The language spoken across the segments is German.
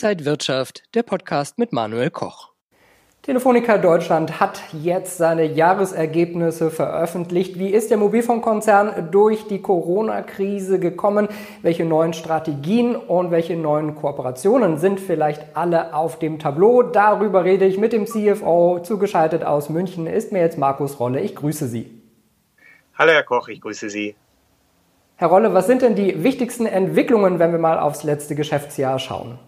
Inside Wirtschaft, der Podcast mit Manuel Koch. Telefonica Deutschland hat jetzt seine Jahresergebnisse veröffentlicht. Wie ist der Mobilfunkkonzern durch die Corona-Krise gekommen? Welche neuen Strategien und welche neuen Kooperationen sind vielleicht alle auf dem Tableau? Darüber rede ich mit dem CFO. Zugeschaltet aus München ist mir jetzt Markus Rolle. Ich grüße Sie. Hallo Herr Koch, ich grüße Sie. Herr Rolle, was sind denn die wichtigsten Entwicklungen, wenn wir mal aufs letzte Geschäftsjahr schauen?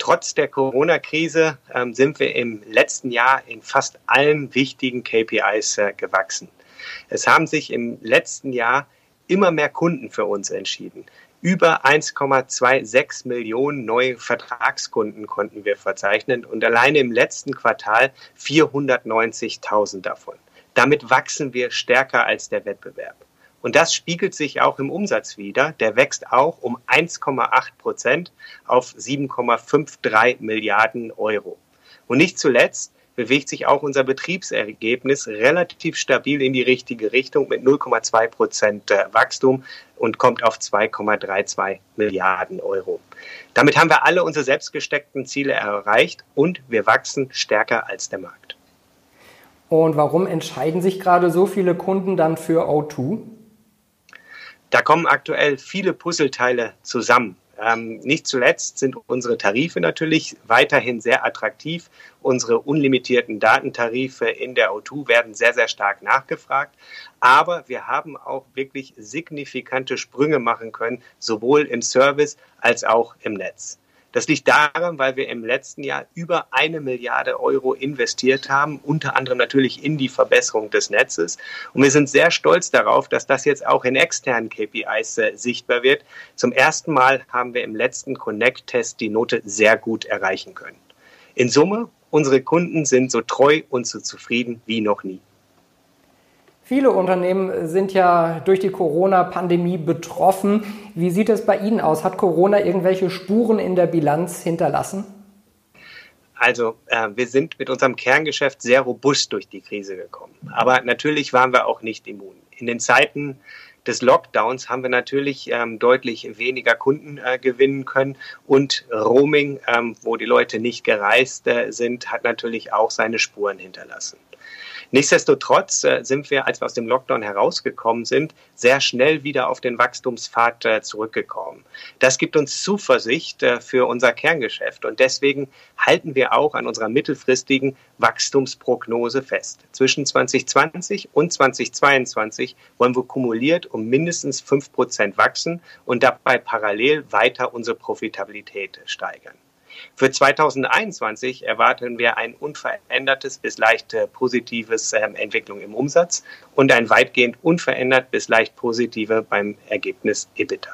Trotz der Corona-Krise ähm, sind wir im letzten Jahr in fast allen wichtigen KPIs äh, gewachsen. Es haben sich im letzten Jahr immer mehr Kunden für uns entschieden. Über 1,26 Millionen neue Vertragskunden konnten wir verzeichnen und alleine im letzten Quartal 490.000 davon. Damit wachsen wir stärker als der Wettbewerb. Und das spiegelt sich auch im Umsatz wieder. Der wächst auch um 1,8 Prozent auf 7,53 Milliarden Euro. Und nicht zuletzt bewegt sich auch unser Betriebsergebnis relativ stabil in die richtige Richtung mit 0,2 Prozent äh, Wachstum und kommt auf 2,32 Milliarden Euro. Damit haben wir alle unsere selbstgesteckten Ziele erreicht und wir wachsen stärker als der Markt. Und warum entscheiden sich gerade so viele Kunden dann für O2? Da kommen aktuell viele Puzzleteile zusammen. Ähm, nicht zuletzt sind unsere Tarife natürlich weiterhin sehr attraktiv. Unsere unlimitierten Datentarife in der O2 werden sehr, sehr stark nachgefragt. Aber wir haben auch wirklich signifikante Sprünge machen können, sowohl im Service als auch im Netz. Das liegt daran, weil wir im letzten Jahr über eine Milliarde Euro investiert haben, unter anderem natürlich in die Verbesserung des Netzes. Und wir sind sehr stolz darauf, dass das jetzt auch in externen KPIs äh, sichtbar wird. Zum ersten Mal haben wir im letzten Connect-Test die Note sehr gut erreichen können. In Summe, unsere Kunden sind so treu und so zufrieden wie noch nie. Viele Unternehmen sind ja durch die Corona-Pandemie betroffen. Wie sieht es bei Ihnen aus? Hat Corona irgendwelche Spuren in der Bilanz hinterlassen? Also äh, wir sind mit unserem Kerngeschäft sehr robust durch die Krise gekommen. Aber natürlich waren wir auch nicht immun. In den Zeiten des Lockdowns haben wir natürlich ähm, deutlich weniger Kunden äh, gewinnen können und Roaming, ähm, wo die Leute nicht gereist äh, sind, hat natürlich auch seine Spuren hinterlassen. Nichtsdestotrotz äh, sind wir, als wir aus dem Lockdown herausgekommen sind, sehr schnell wieder auf den Wachstumspfad äh, zurückgekommen. Das gibt uns Zuversicht äh, für unser Kerngeschäft und deswegen halten wir auch an unserer mittelfristigen Wachstumsprognose fest. Zwischen 2020 und 2022 wollen wir kumuliert um mindestens fünf Prozent wachsen und dabei parallel weiter unsere Profitabilität steigern. Für 2021 erwarten wir ein unverändertes bis leicht äh, positives ähm, Entwicklung im Umsatz und ein weitgehend unverändert bis leicht positive beim Ergebnis EBITDA.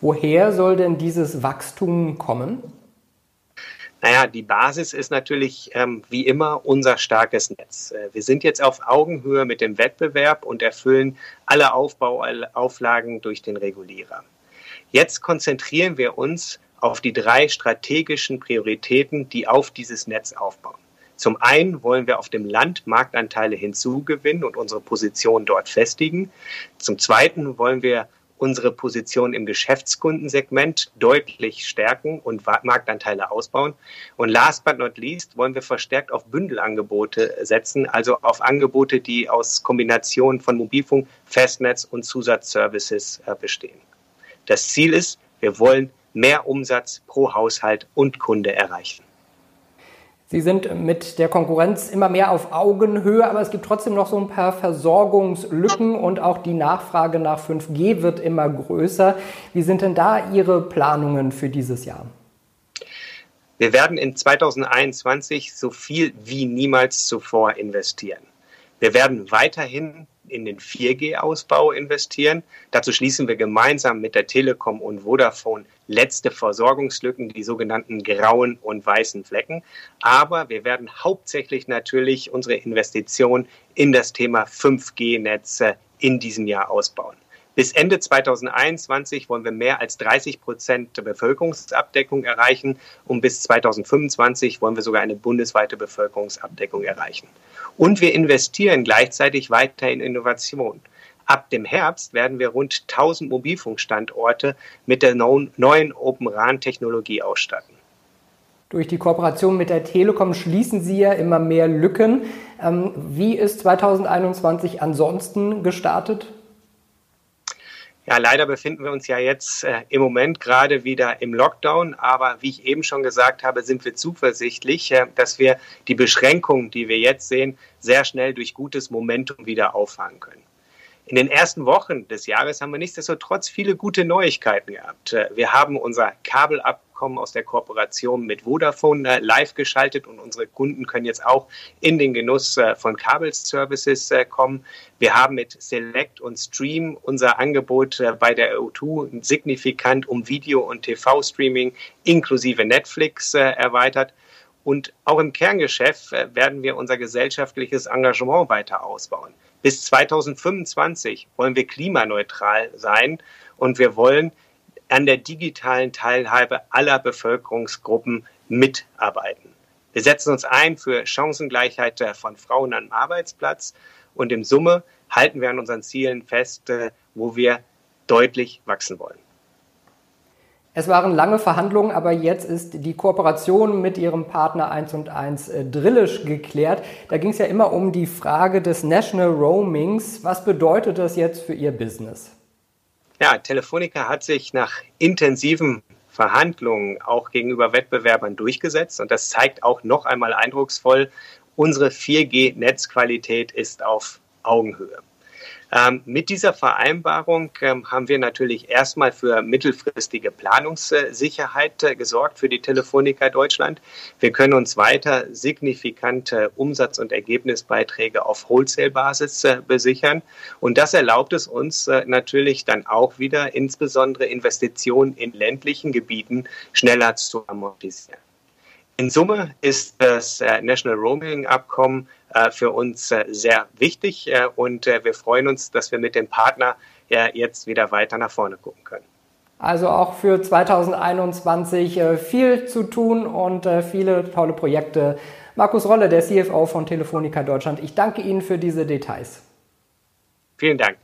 Woher soll denn dieses Wachstum kommen? Naja, die Basis ist natürlich ähm, wie immer unser starkes Netz. Äh, wir sind jetzt auf Augenhöhe mit dem Wettbewerb und erfüllen alle Aufbauauflagen durch den Regulierer. Jetzt konzentrieren wir uns auf die drei strategischen Prioritäten, die auf dieses Netz aufbauen. Zum einen wollen wir auf dem Land Marktanteile hinzugewinnen und unsere Position dort festigen. Zum zweiten wollen wir unsere Position im Geschäftskundensegment deutlich stärken und Marktanteile ausbauen. Und last but not least wollen wir verstärkt auf Bündelangebote setzen, also auf Angebote, die aus Kombination von Mobilfunk, Festnetz und Zusatzservices äh, bestehen. Das Ziel ist, wir wollen mehr Umsatz pro Haushalt und Kunde erreichen. Sie sind mit der Konkurrenz immer mehr auf Augenhöhe, aber es gibt trotzdem noch so ein paar Versorgungslücken und auch die Nachfrage nach 5G wird immer größer. Wie sind denn da Ihre Planungen für dieses Jahr? Wir werden in 2021 so viel wie niemals zuvor investieren. Wir werden weiterhin in den 4G-Ausbau investieren. Dazu schließen wir gemeinsam mit der Telekom und Vodafone letzte Versorgungslücken, die sogenannten grauen und weißen Flecken. Aber wir werden hauptsächlich natürlich unsere Investition in das Thema 5G-Netze in diesem Jahr ausbauen. Bis Ende 2021 wollen wir mehr als 30 Prozent der Bevölkerungsabdeckung erreichen und bis 2025 wollen wir sogar eine bundesweite Bevölkerungsabdeckung erreichen. Und wir investieren gleichzeitig weiter in Innovation. ab dem Herbst werden wir rund 1000 Mobilfunkstandorte mit der neuen Open RAN-Technologie ausstatten. Durch die Kooperation mit der Telekom schließen Sie ja immer mehr Lücken. Ähm, wie ist 2021 ansonsten gestartet? Ja, leider befinden wir uns ja jetzt äh, im Moment gerade wieder im Lockdown, aber wie ich eben schon gesagt habe, sind wir zuversichtlich, äh, dass wir die Beschränkungen, die wir jetzt sehen, sehr schnell durch gutes Momentum wieder auffangen können. In den ersten Wochen des Jahres haben wir nichtsdestotrotz viele gute Neuigkeiten gehabt. Äh, wir haben unser Kabelabkommen aus der Kooperation mit Vodafone äh, live geschaltet und unsere Kunden können jetzt auch in den Genuss äh, von Kabelservices kommen. Wir haben mit Select und Stream unser Angebot bei der EU2 signifikant um Video- und TV-Streaming inklusive Netflix erweitert. Und auch im Kerngeschäft werden wir unser gesellschaftliches Engagement weiter ausbauen. Bis 2025 wollen wir klimaneutral sein und wir wollen an der digitalen Teilhabe aller Bevölkerungsgruppen mitarbeiten. Wir setzen uns ein für Chancengleichheit von Frauen am Arbeitsplatz und im Summe halten wir an unseren Zielen fest, äh, wo wir deutlich wachsen wollen. Es waren lange Verhandlungen, aber jetzt ist die Kooperation mit Ihrem Partner 1 und 1 äh, Drillisch geklärt. Da ging es ja immer um die Frage des National Roamings. Was bedeutet das jetzt für Ihr Business? Ja, Telefonica hat sich nach intensiven Verhandlungen auch gegenüber Wettbewerbern durchgesetzt und das zeigt auch noch einmal eindrucksvoll, unsere 4G-Netzqualität ist auf Augenhöhe. Ähm, mit dieser Vereinbarung ähm, haben wir natürlich erstmal für mittelfristige Planungssicherheit äh, gesorgt für die Telefonica Deutschland. Wir können uns weiter signifikante Umsatz- und Ergebnisbeiträge auf Wholesale-Basis äh, besichern. Und das erlaubt es uns äh, natürlich dann auch wieder, insbesondere Investitionen in ländlichen Gebieten schneller zu amortisieren. In Summe ist das äh, National Roaming Abkommen äh, für uns äh, sehr wichtig und wir freuen uns, dass wir mit dem Partner jetzt wieder weiter nach vorne gucken können. Also auch für 2021 viel zu tun und viele tolle Projekte. Markus Rolle, der CFO von Telefonica Deutschland, ich danke Ihnen für diese Details. Vielen Dank.